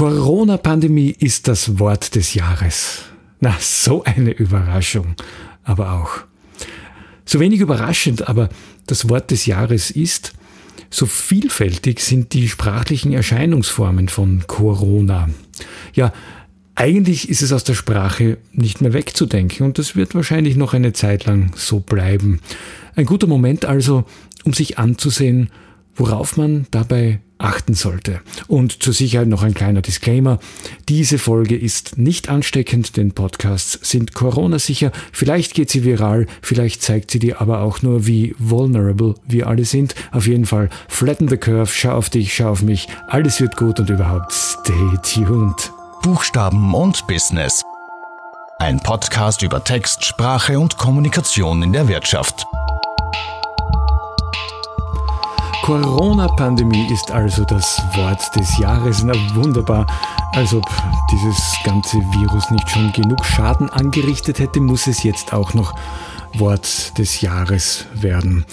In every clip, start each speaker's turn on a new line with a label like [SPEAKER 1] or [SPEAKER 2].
[SPEAKER 1] Corona-Pandemie ist das Wort des Jahres. Na, so eine Überraschung. Aber auch. So wenig überraschend, aber das Wort des Jahres ist, so vielfältig sind die sprachlichen Erscheinungsformen von Corona. Ja, eigentlich ist es aus der Sprache nicht mehr wegzudenken und das wird wahrscheinlich noch eine Zeit lang so bleiben. Ein guter Moment also, um sich anzusehen, worauf man dabei achten sollte. Und zur Sicherheit noch ein kleiner Disclaimer. Diese Folge ist nicht ansteckend, denn Podcasts sind Corona-sicher. Vielleicht geht sie viral, vielleicht zeigt sie dir aber auch nur, wie vulnerable wir alle sind. Auf jeden Fall, flatten the curve, schau auf dich, schau auf mich. Alles wird gut und überhaupt, stay tuned.
[SPEAKER 2] Buchstaben und Business. Ein Podcast über Text, Sprache und Kommunikation in der Wirtschaft.
[SPEAKER 1] Corona-Pandemie ist also das Wort des Jahres. Na wunderbar. Als ob dieses ganze Virus nicht schon genug Schaden angerichtet hätte, muss es jetzt auch noch Wort des Jahres werden.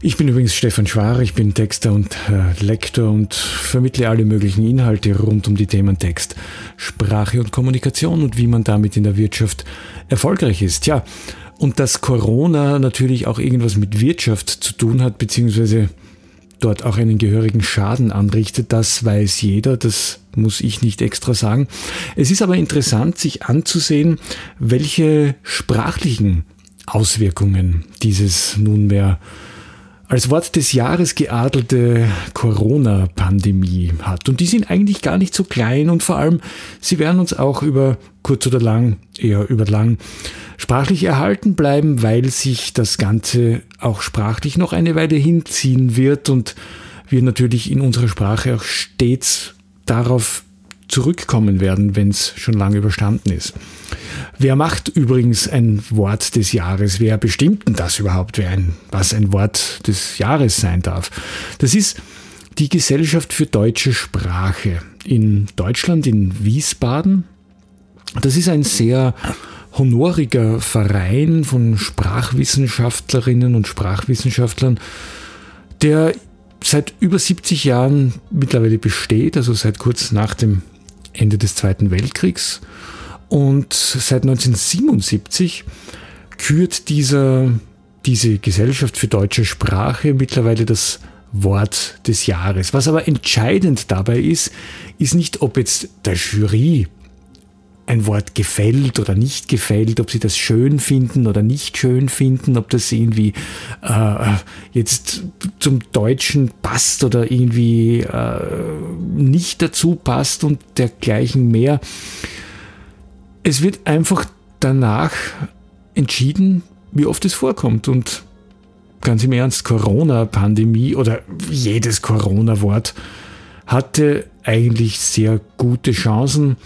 [SPEAKER 1] Ich bin übrigens Stefan Schwar, ich bin Texter und äh, Lektor und vermittle alle möglichen Inhalte rund um die Themen Text, Sprache und Kommunikation und wie man damit in der Wirtschaft erfolgreich ist. Ja, und dass Corona natürlich auch irgendwas mit Wirtschaft zu tun hat, beziehungsweise dort auch einen gehörigen Schaden anrichtet, das weiß jeder, das muss ich nicht extra sagen. Es ist aber interessant, sich anzusehen, welche sprachlichen Auswirkungen dieses nunmehr als Wort des Jahres geadelte Corona-Pandemie hat. Und die sind eigentlich gar nicht so klein und vor allem, sie werden uns auch über kurz oder lang, eher über lang, sprachlich erhalten bleiben, weil sich das Ganze auch sprachlich noch eine Weile hinziehen wird und wir natürlich in unserer Sprache auch stets darauf zurückkommen werden, wenn es schon lange überstanden ist. Wer macht übrigens ein Wort des Jahres? Wer bestimmt denn das überhaupt, wer ein, was ein Wort des Jahres sein darf? Das ist die Gesellschaft für deutsche Sprache in Deutschland, in Wiesbaden. Das ist ein sehr honoriger Verein von Sprachwissenschaftlerinnen und Sprachwissenschaftlern, der seit über 70 Jahren mittlerweile besteht, also seit kurz nach dem Ende des Zweiten Weltkriegs. Und seit 1977 kürt dieser, diese Gesellschaft für deutsche Sprache mittlerweile das Wort des Jahres. Was aber entscheidend dabei ist, ist nicht, ob jetzt der Jury ein Wort gefällt oder nicht gefällt, ob sie das schön finden oder nicht schön finden, ob das irgendwie äh, jetzt zum Deutschen passt oder irgendwie äh, nicht dazu passt und dergleichen mehr. Es wird einfach danach entschieden, wie oft es vorkommt und ganz im Ernst, Corona-Pandemie oder jedes Corona-Wort hatte eigentlich sehr gute Chancen,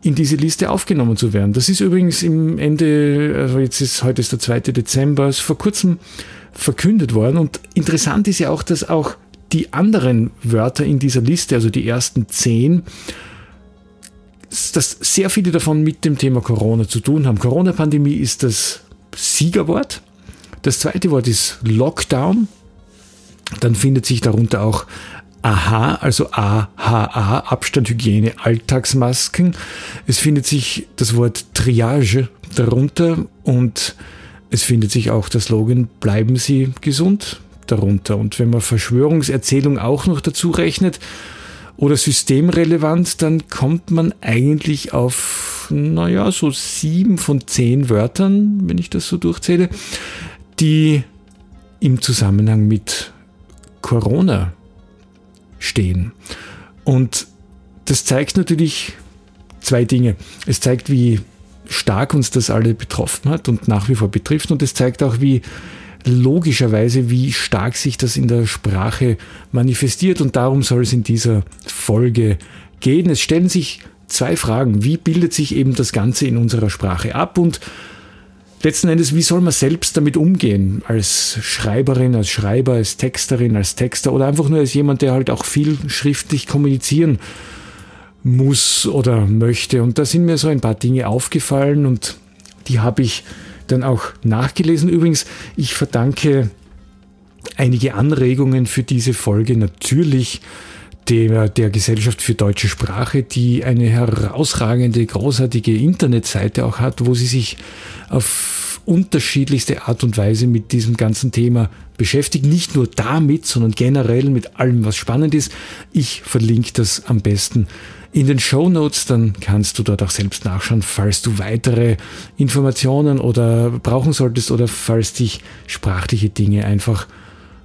[SPEAKER 1] in diese Liste aufgenommen zu werden. Das ist übrigens im Ende, also jetzt ist heute ist der 2. Dezember, ist vor kurzem verkündet worden. Und interessant ist ja auch, dass auch die anderen Wörter in dieser Liste, also die ersten zehn, dass sehr viele davon mit dem Thema Corona zu tun haben. Corona-Pandemie ist das Siegerwort. Das zweite Wort ist Lockdown. Dann findet sich darunter auch AHA, also AHA, Abstand, Hygiene, Alltagsmasken. Es findet sich das Wort Triage darunter und es findet sich auch der Slogan Bleiben Sie gesund darunter. Und wenn man Verschwörungserzählung auch noch dazu rechnet oder systemrelevant, dann kommt man eigentlich auf, naja, so sieben von zehn Wörtern, wenn ich das so durchzähle, die im Zusammenhang mit Corona stehen. Und das zeigt natürlich zwei Dinge. Es zeigt, wie stark uns das alle betroffen hat und nach wie vor betrifft. Und es zeigt auch, wie logischerweise, wie stark sich das in der Sprache manifestiert. Und darum soll es in dieser Folge gehen. Es stellen sich zwei Fragen. Wie bildet sich eben das Ganze in unserer Sprache ab? Und letzten Endes, wie soll man selbst damit umgehen? Als Schreiberin, als Schreiber, als Texterin, als Texter oder einfach nur als jemand, der halt auch viel schriftlich kommunizieren muss oder möchte. Und da sind mir so ein paar Dinge aufgefallen und die habe ich dann auch nachgelesen. Übrigens, ich verdanke einige Anregungen für diese Folge natürlich der, der Gesellschaft für deutsche Sprache, die eine herausragende, großartige Internetseite auch hat, wo sie sich auf unterschiedlichste Art und Weise mit diesem ganzen Thema beschäftigt. Nicht nur damit, sondern generell mit allem, was spannend ist. Ich verlinke das am besten in den Show Notes, dann kannst du dort auch selbst nachschauen, falls du weitere Informationen oder brauchen solltest oder falls dich sprachliche Dinge einfach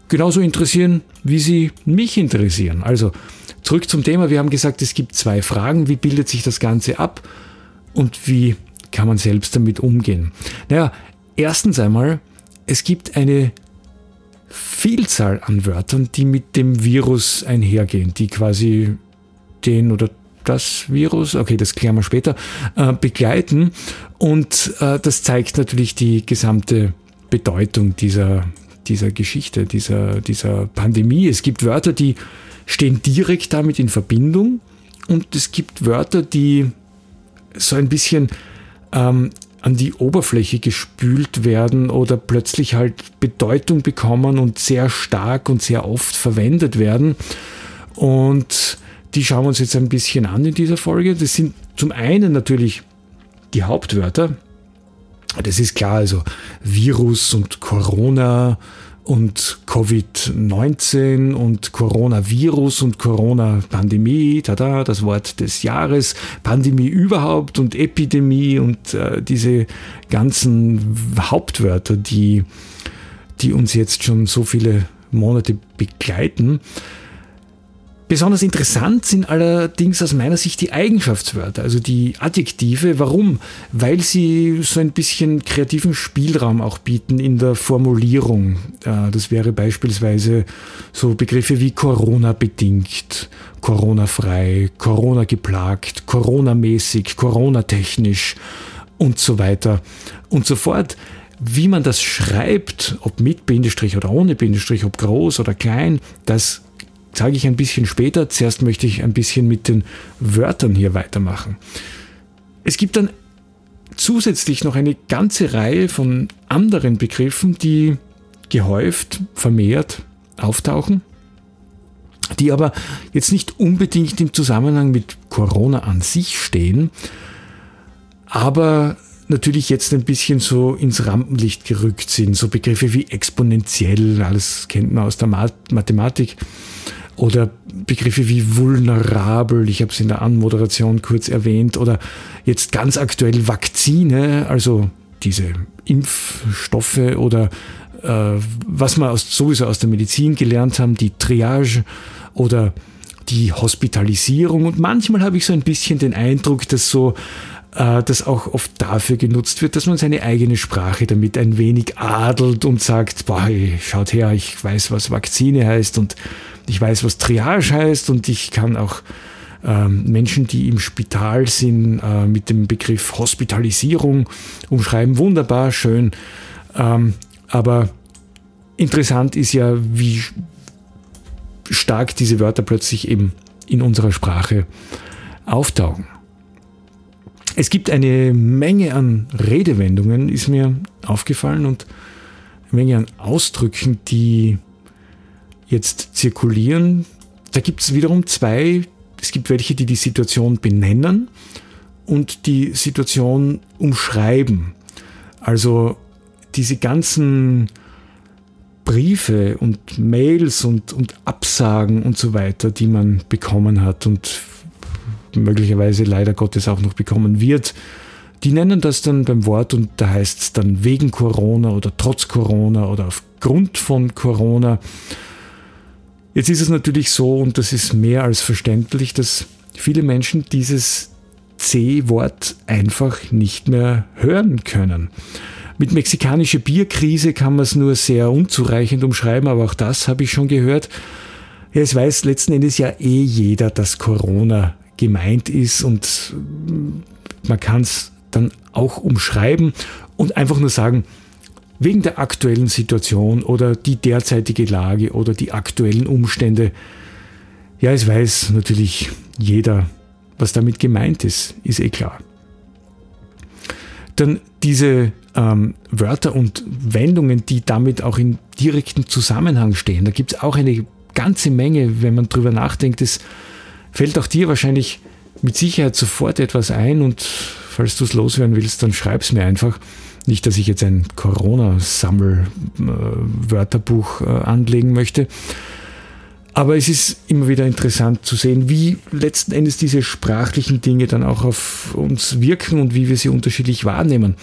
[SPEAKER 1] genauso interessieren, wie sie mich interessieren. Also zurück zum Thema. Wir haben gesagt, es gibt zwei Fragen. Wie bildet sich das Ganze ab und wie kann man selbst damit umgehen? Naja, erstens einmal, es gibt eine Vielzahl an Wörtern, die mit dem Virus einhergehen, die quasi den oder das Virus, okay, das klären wir später, äh, begleiten. Und äh, das zeigt natürlich die gesamte Bedeutung dieser, dieser Geschichte, dieser, dieser Pandemie. Es gibt Wörter, die stehen direkt damit in Verbindung und es gibt Wörter, die so ein bisschen ähm, an die Oberfläche gespült werden oder plötzlich halt Bedeutung bekommen und sehr stark und sehr oft verwendet werden. Und die schauen wir uns jetzt ein bisschen an in dieser Folge. Das sind zum einen natürlich die Hauptwörter. Das ist klar, also Virus und Corona und Covid-19 und Coronavirus und Corona-Pandemie, tada, das Wort des Jahres, Pandemie überhaupt und Epidemie und äh, diese ganzen Hauptwörter, die, die uns jetzt schon so viele Monate begleiten. Besonders interessant sind allerdings aus meiner Sicht die Eigenschaftswörter, also die Adjektive. Warum? Weil sie so ein bisschen kreativen Spielraum auch bieten in der Formulierung. Das wäre beispielsweise so Begriffe wie Corona bedingt, Corona frei, Corona geplagt, Corona mäßig, Corona technisch und so weiter und so fort. Wie man das schreibt, ob mit Bindestrich oder ohne Bindestrich, ob groß oder klein, das zeige ich ein bisschen später. Zuerst möchte ich ein bisschen mit den Wörtern hier weitermachen. Es gibt dann zusätzlich noch eine ganze Reihe von anderen Begriffen, die gehäuft, vermehrt auftauchen, die aber jetzt nicht unbedingt im Zusammenhang mit Corona an sich stehen, aber natürlich jetzt ein bisschen so ins Rampenlicht gerückt sind. So Begriffe wie exponentiell, alles kennt man aus der Mathematik oder Begriffe wie vulnerabel, ich habe es in der Anmoderation kurz erwähnt, oder jetzt ganz aktuell Vakzine, also diese Impfstoffe oder äh, was wir aus, sowieso aus der Medizin gelernt haben, die Triage oder die Hospitalisierung. Und manchmal habe ich so ein bisschen den Eindruck, dass so äh, das auch oft dafür genutzt wird, dass man seine eigene Sprache damit ein wenig adelt und sagt, boah, schaut her, ich weiß, was Vakzine heißt und ich weiß, was Triage heißt und ich kann auch ähm, Menschen, die im Spital sind, äh, mit dem Begriff Hospitalisierung umschreiben. Wunderbar, schön. Ähm, aber interessant ist ja, wie stark diese Wörter plötzlich eben in unserer Sprache auftauchen. Es gibt eine Menge an Redewendungen, ist mir aufgefallen, und eine Menge an Ausdrücken, die jetzt zirkulieren. Da gibt es wiederum zwei. Es gibt welche, die die Situation benennen und die Situation umschreiben. Also diese ganzen Briefe und Mails und, und Absagen und so weiter, die man bekommen hat und möglicherweise leider Gottes auch noch bekommen wird, die nennen das dann beim Wort und da heißt es dann wegen Corona oder trotz Corona oder aufgrund von Corona. Jetzt ist es natürlich so, und das ist mehr als verständlich, dass viele Menschen dieses C-Wort einfach nicht mehr hören können. Mit mexikanischer Bierkrise kann man es nur sehr unzureichend umschreiben, aber auch das habe ich schon gehört. Ja, es weiß letzten Endes ja eh jeder, dass Corona gemeint ist und man kann es dann auch umschreiben und einfach nur sagen, wegen der aktuellen Situation oder die derzeitige Lage oder die aktuellen Umstände. Ja, es weiß natürlich jeder, was damit gemeint ist, ist eh klar. Dann diese ähm, Wörter und Wendungen, die damit auch in direktem Zusammenhang stehen. Da gibt es auch eine ganze Menge, wenn man drüber nachdenkt. Es fällt auch dir wahrscheinlich mit Sicherheit sofort etwas ein und falls du es loswerden willst, dann schreib es mir einfach. Nicht, dass ich jetzt ein Corona-Sammel-Wörterbuch äh, anlegen möchte. Aber es ist immer wieder interessant zu sehen, wie letzten Endes diese sprachlichen Dinge dann auch auf uns wirken und wie wir sie unterschiedlich wahrnehmen.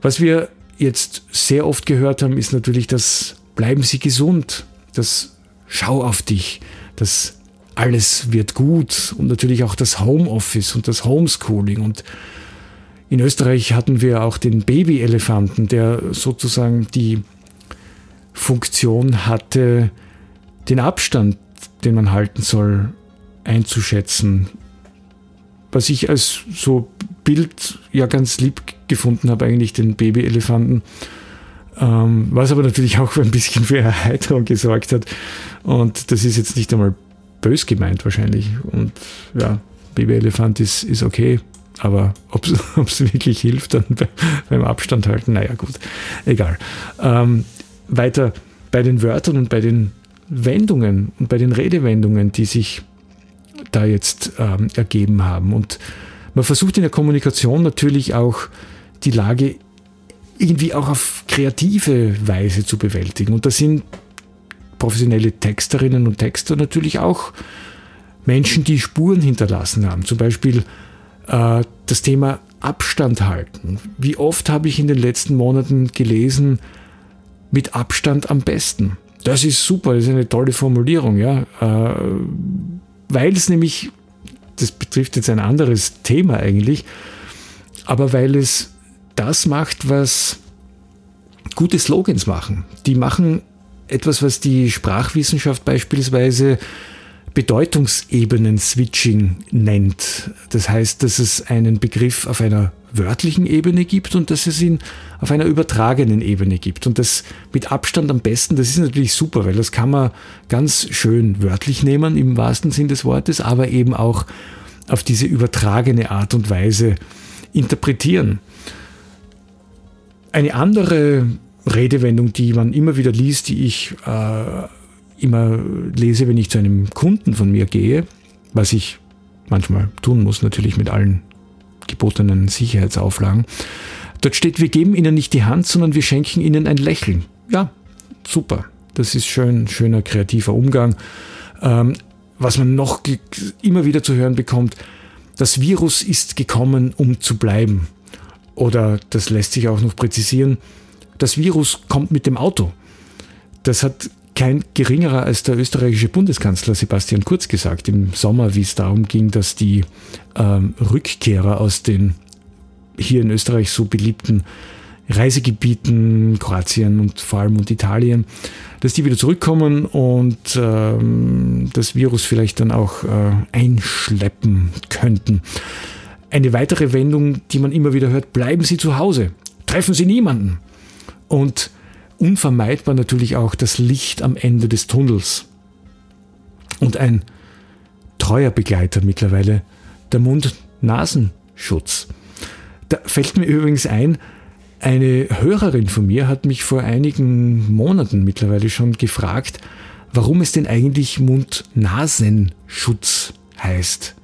[SPEAKER 1] Was wir jetzt sehr oft gehört haben, ist natürlich das Bleiben Sie gesund, das Schau auf dich, das alles wird gut und natürlich auch das Homeoffice und das Homeschooling und in Österreich hatten wir auch den Babyelefanten, der sozusagen die Funktion hatte, den Abstand, den man halten soll, einzuschätzen. Was ich als so Bild ja ganz lieb gefunden habe, eigentlich den Babyelefanten. Ähm, was aber natürlich auch ein bisschen für Erheiterung gesorgt hat. Und das ist jetzt nicht einmal bös gemeint wahrscheinlich. Und ja, Babyelefant ist, ist okay. Aber ob es wirklich hilft dann beim Abstand halten, naja gut, egal. Ähm, weiter bei den Wörtern und bei den Wendungen und bei den Redewendungen, die sich da jetzt ähm, ergeben haben. Und man versucht in der Kommunikation natürlich auch die Lage irgendwie auch auf kreative Weise zu bewältigen. Und da sind professionelle Texterinnen und Texter natürlich auch Menschen, die Spuren hinterlassen haben. Zum Beispiel äh, das Thema Abstand halten. Wie oft habe ich in den letzten Monaten gelesen, mit Abstand am besten. Das ist super, das ist eine tolle Formulierung, ja. Äh, weil es nämlich, das betrifft jetzt ein anderes Thema eigentlich, aber weil es das macht, was gute Slogans machen. Die machen etwas, was die Sprachwissenschaft beispielsweise Bedeutungsebenen-Switching nennt. Das heißt, dass es einen Begriff auf einer wörtlichen Ebene gibt und dass es ihn auf einer übertragenen Ebene gibt. Und das mit Abstand am besten, das ist natürlich super, weil das kann man ganz schön wörtlich nehmen im wahrsten Sinn des Wortes, aber eben auch auf diese übertragene Art und Weise interpretieren. Eine andere Redewendung, die man immer wieder liest, die ich äh, immer lese, wenn ich zu einem Kunden von mir gehe, was ich manchmal tun muss, natürlich mit allen gebotenen Sicherheitsauflagen. Dort steht, wir geben ihnen nicht die Hand, sondern wir schenken ihnen ein Lächeln. Ja, super. Das ist schön, schöner kreativer Umgang. Ähm, was man noch immer wieder zu hören bekommt, das Virus ist gekommen, um zu bleiben. Oder das lässt sich auch noch präzisieren, das Virus kommt mit dem Auto. Das hat kein geringerer als der österreichische Bundeskanzler Sebastian Kurz gesagt im Sommer, wie es darum ging, dass die ähm, Rückkehrer aus den hier in Österreich so beliebten Reisegebieten, Kroatien und vor allem und Italien, dass die wieder zurückkommen und ähm, das Virus vielleicht dann auch äh, einschleppen könnten. Eine weitere Wendung, die man immer wieder hört, bleiben Sie zu Hause, treffen Sie niemanden. Und unvermeidbar natürlich auch das Licht am Ende des Tunnels. Und ein treuer Begleiter mittlerweile, der Mund-Nasenschutz. Da fällt mir übrigens ein, eine Hörerin von mir hat mich vor einigen Monaten mittlerweile schon gefragt, warum es denn eigentlich Mund-Nasenschutz heißt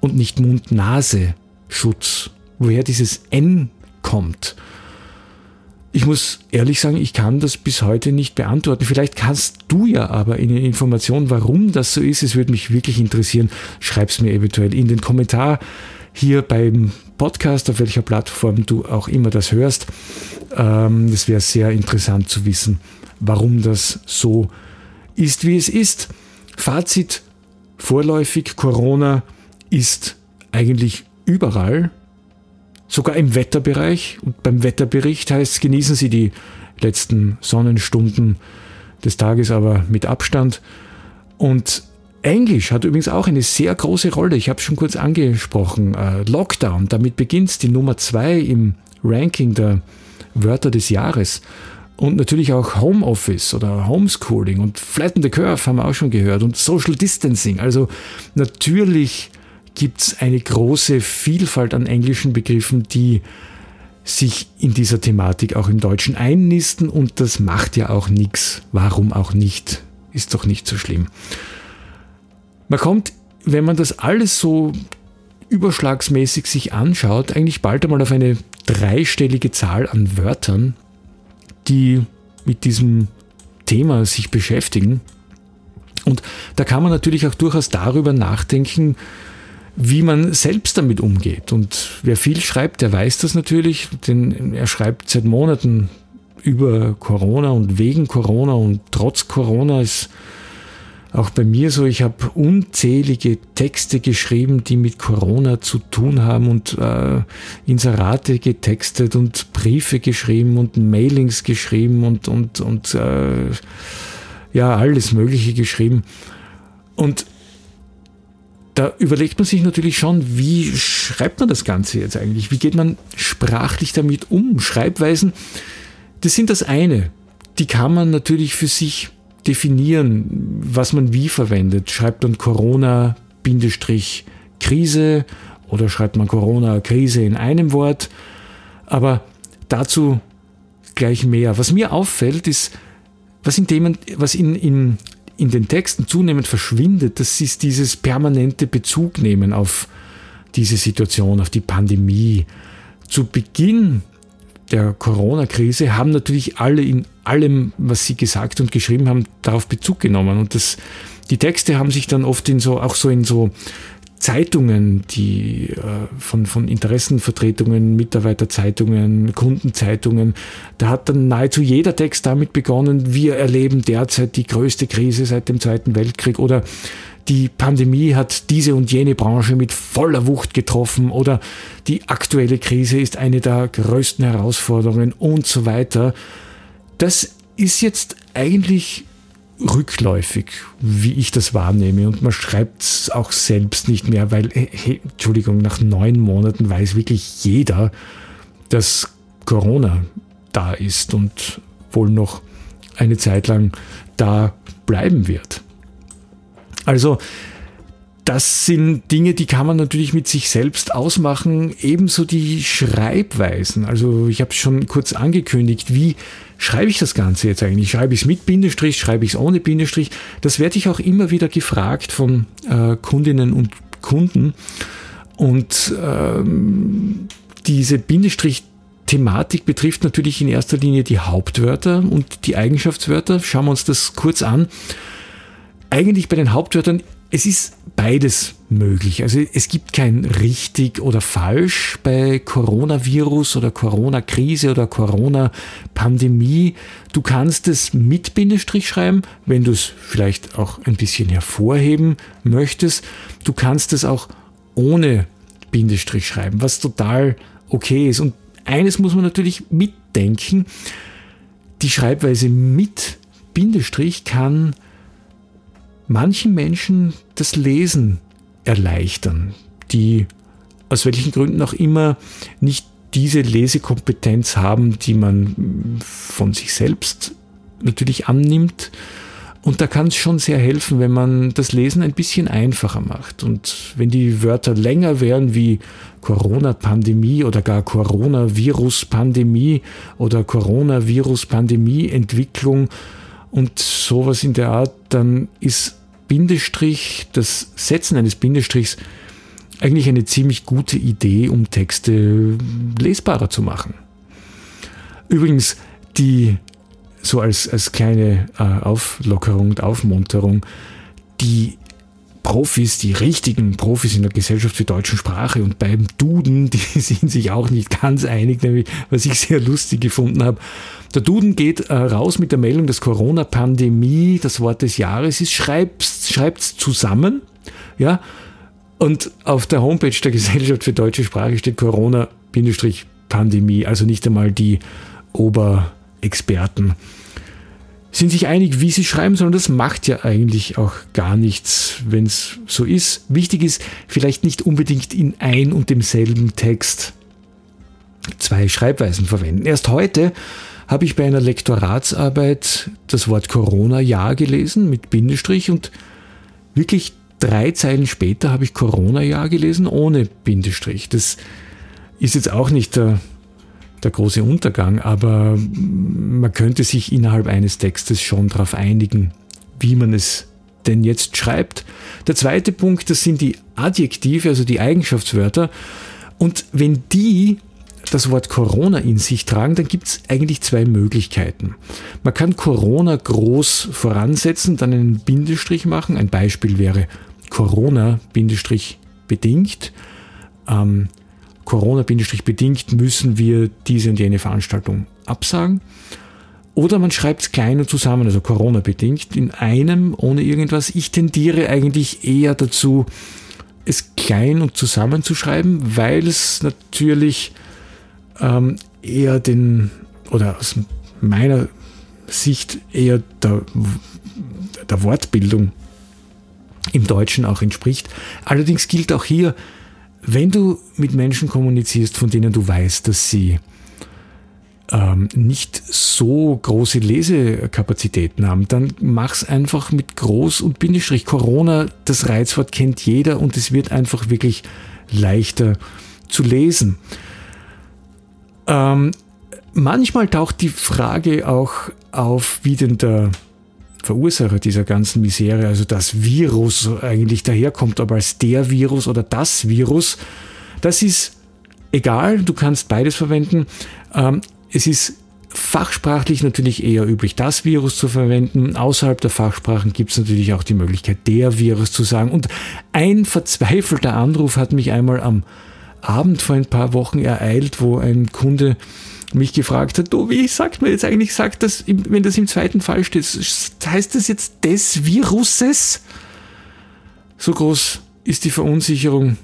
[SPEAKER 1] und nicht Mund-Nase-Schutz, woher dieses N kommt. Ich muss ehrlich sagen, ich kann das bis heute nicht beantworten. Vielleicht kannst du ja aber eine Information, warum das so ist. Es würde mich wirklich interessieren. Schreib es mir eventuell in den Kommentar hier beim Podcast, auf welcher Plattform du auch immer das hörst. Ähm, das wäre sehr interessant zu wissen, warum das so ist, wie es ist. Fazit vorläufig, Corona ist eigentlich überall sogar im Wetterbereich. Und beim Wetterbericht heißt es, genießen Sie die letzten Sonnenstunden des Tages aber mit Abstand. Und Englisch hat übrigens auch eine sehr große Rolle. Ich habe es schon kurz angesprochen. Äh, Lockdown, damit beginnt die Nummer zwei im Ranking der Wörter des Jahres. Und natürlich auch Homeoffice oder Homeschooling und Flatten the Curve haben wir auch schon gehört und Social Distancing. Also natürlich gibt es eine große Vielfalt an englischen Begriffen, die sich in dieser Thematik auch im Deutschen einnisten und das macht ja auch nichts. Warum auch nicht? ist doch nicht so schlimm. Man kommt, wenn man das alles so überschlagsmäßig sich anschaut, eigentlich bald einmal auf eine dreistellige Zahl an Wörtern, die mit diesem Thema sich beschäftigen. Und da kann man natürlich auch durchaus darüber nachdenken, wie man selbst damit umgeht. Und wer viel schreibt, der weiß das natürlich, denn er schreibt seit Monaten über Corona und wegen Corona und trotz Corona ist auch bei mir so, ich habe unzählige Texte geschrieben, die mit Corona zu tun haben und äh, Inserate getextet und Briefe geschrieben und Mailings geschrieben und, und, und äh, ja, alles Mögliche geschrieben. Und da überlegt man sich natürlich schon, wie schreibt man das Ganze jetzt eigentlich? Wie geht man sprachlich damit um? Schreibweisen, das sind das eine. Die kann man natürlich für sich definieren, was man wie verwendet. Schreibt man Corona-Krise oder schreibt man Corona-Krise in einem Wort. Aber dazu gleich mehr. Was mir auffällt, ist, was in, dem, was in, in, in den Texten zunehmend verschwindet, das ist dieses permanente Bezugnehmen auf diese Situation, auf die Pandemie. Zu Beginn der Corona-Krise haben natürlich alle in allem, was sie gesagt und geschrieben haben, darauf Bezug genommen. Und das, die Texte haben sich dann oft in so, auch so in so Zeitungen, die äh, von, von Interessenvertretungen, Mitarbeiterzeitungen, Kundenzeitungen, da hat dann nahezu jeder Text damit begonnen, wir erleben derzeit die größte Krise seit dem Zweiten Weltkrieg oder die Pandemie hat diese und jene Branche mit voller Wucht getroffen oder die aktuelle Krise ist eine der größten Herausforderungen und so weiter. Das ist jetzt eigentlich rückläufig, wie ich das wahrnehme. Und man schreibt es auch selbst nicht mehr, weil, hey, Entschuldigung, nach neun Monaten weiß wirklich jeder, dass Corona da ist und wohl noch eine Zeit lang da bleiben wird. Also das sind Dinge, die kann man natürlich mit sich selbst ausmachen. Ebenso die Schreibweisen. Also ich habe es schon kurz angekündigt. Wie schreibe ich das Ganze jetzt eigentlich? Schreibe ich es mit Bindestrich? Schreibe ich es ohne Bindestrich? Das werde ich auch immer wieder gefragt von äh, Kundinnen und Kunden. Und ähm, diese Bindestrich Thematik betrifft natürlich in erster Linie die Hauptwörter und die Eigenschaftswörter. Schauen wir uns das kurz an eigentlich bei den Hauptwörtern, es ist beides möglich. Also es gibt kein richtig oder falsch bei Coronavirus oder Corona-Krise oder Corona-Pandemie. Du kannst es mit Bindestrich schreiben, wenn du es vielleicht auch ein bisschen hervorheben möchtest. Du kannst es auch ohne Bindestrich schreiben, was total okay ist. Und eines muss man natürlich mitdenken. Die Schreibweise mit Bindestrich kann manchen Menschen das Lesen erleichtern, die aus welchen Gründen auch immer nicht diese Lesekompetenz haben, die man von sich selbst natürlich annimmt. Und da kann es schon sehr helfen, wenn man das Lesen ein bisschen einfacher macht. Und wenn die Wörter länger wären wie Corona-Pandemie oder gar Coronavirus-Pandemie oder Coronavirus-Pandemie-Entwicklung und sowas in der Art, dann ist Bindestrich, das Setzen eines Bindestrichs eigentlich eine ziemlich gute Idee, um Texte lesbarer zu machen. Übrigens, die so als, als kleine äh, Auflockerung und Aufmunterung, die Profis, die richtigen Profis in der Gesellschaft für deutsche Sprache und beim Duden, die sind sich auch nicht ganz einig, nämlich was ich sehr lustig gefunden habe. Der Duden geht äh, raus mit der Meldung, dass Corona-Pandemie das Wort des Jahres ist, schreibt es zusammen, ja, und auf der Homepage der Gesellschaft für deutsche Sprache steht Corona-Pandemie, also nicht einmal die Oberexperten sind sich einig, wie sie schreiben sollen. Das macht ja eigentlich auch gar nichts, wenn es so ist. Wichtig ist vielleicht nicht unbedingt in ein und demselben Text zwei Schreibweisen verwenden. Erst heute habe ich bei einer Lektoratsarbeit das Wort Corona-Jahr gelesen mit Bindestrich und wirklich drei Zeilen später habe ich Corona-Jahr gelesen ohne Bindestrich. Das ist jetzt auch nicht der der große Untergang, aber man könnte sich innerhalb eines Textes schon darauf einigen, wie man es denn jetzt schreibt. Der zweite Punkt, das sind die Adjektive, also die Eigenschaftswörter. Und wenn die das Wort Corona in sich tragen, dann gibt es eigentlich zwei Möglichkeiten. Man kann Corona groß voransetzen, dann einen Bindestrich machen. Ein Beispiel wäre Corona-bedingt. Ähm, Corona-bedingt müssen wir diese und jene Veranstaltung absagen. Oder man schreibt es klein und zusammen, also Corona-bedingt, in einem, ohne irgendwas. Ich tendiere eigentlich eher dazu, es klein und zusammen zu schreiben, weil es natürlich ähm, eher den, oder aus meiner Sicht eher der, der Wortbildung im Deutschen auch entspricht. Allerdings gilt auch hier, wenn du mit Menschen kommunizierst, von denen du weißt, dass sie ähm, nicht so große Lesekapazitäten haben, dann mach's einfach mit Groß- und Bindestrich. Corona, das Reizwort kennt jeder und es wird einfach wirklich leichter zu lesen. Ähm, manchmal taucht die Frage auch auf, wie denn der Verursacher dieser ganzen Misere, also das Virus eigentlich daherkommt, aber als der Virus oder das Virus, das ist egal, du kannst beides verwenden. Ähm, es ist fachsprachlich natürlich eher üblich, das Virus zu verwenden. Außerhalb der Fachsprachen gibt es natürlich auch die Möglichkeit, der Virus zu sagen. Und ein verzweifelter Anruf hat mich einmal am Abend vor ein paar Wochen ereilt, wo ein Kunde mich gefragt hat, du, wie sagt man jetzt eigentlich, sagt das, wenn das im zweiten Fall steht, heißt das jetzt des Viruses? So groß ist die Verunsicherung.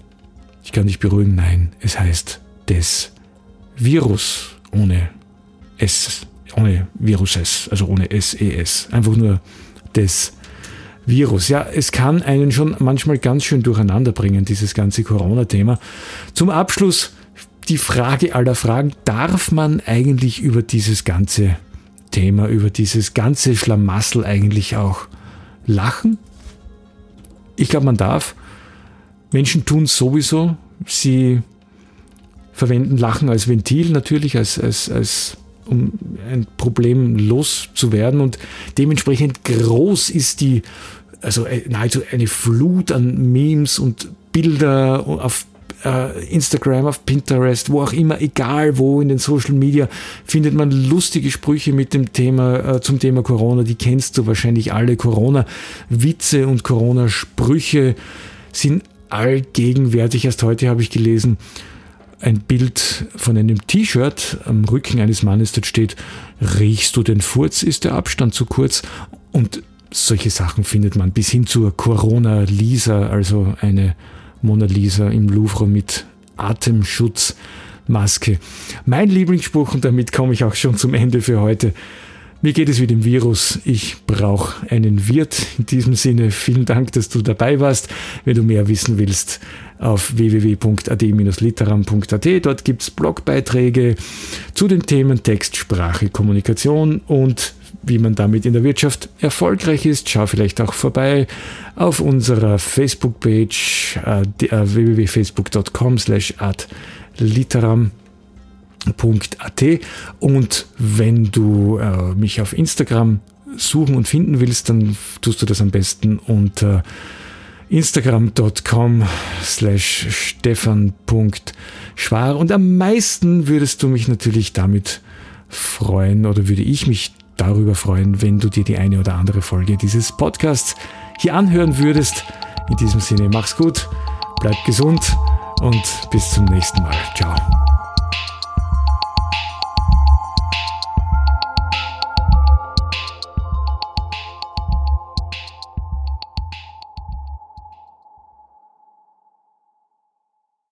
[SPEAKER 1] Ich kann dich beruhigen, nein, es heißt des Virus ohne S, ohne Viruses, also ohne SES. Einfach nur des Virus. Ja, es kann einen schon manchmal ganz schön durcheinander bringen, dieses ganze Corona-Thema. Zum Abschluss die Frage aller Fragen, darf man eigentlich über dieses ganze Thema, über dieses ganze Schlamassel eigentlich auch lachen? Ich glaube, man darf. Menschen tun es sowieso. Sie verwenden Lachen als Ventil natürlich, als, als, als um ein Problem loszuwerden. Und dementsprechend groß ist die, also äh, nahezu eine Flut an Memes und Bilder auf äh, Instagram, auf Pinterest, wo auch immer, egal wo in den Social Media, findet man lustige Sprüche mit dem Thema, äh, zum Thema Corona. Die kennst du wahrscheinlich alle. Corona-Witze und Corona-Sprüche sind allgegenwärtig. Erst heute habe ich gelesen, ein Bild von einem T-Shirt am Rücken eines Mannes, dort steht, riechst du den Furz, ist der Abstand zu kurz? Und solche Sachen findet man bis hin zur Corona-Lisa, also eine Mona Lisa im Louvre mit Atemschutzmaske. Mein Lieblingsspruch, und damit komme ich auch schon zum Ende für heute. Mir geht es wie dem Virus. Ich brauche einen Wirt. In diesem Sinne, vielen Dank, dass du dabei warst. Wenn du mehr wissen willst, auf www.ad-literam.at. Dort gibt es Blogbeiträge zu den Themen Text, Sprache, Kommunikation und wie man damit in der Wirtschaft erfolgreich ist. Schau vielleicht auch vorbei auf unserer Facebook-Page äh, äh www.facebook.com slash adliteram.at und wenn du äh, mich auf Instagram suchen und finden willst, dann tust du das am besten unter instagram.com slash stefan.schwar und am meisten würdest du mich natürlich damit freuen oder würde ich mich darüber freuen, wenn du dir die eine oder andere Folge dieses Podcasts hier anhören würdest. In diesem Sinne, mach's gut, bleib gesund und bis zum nächsten Mal. Ciao.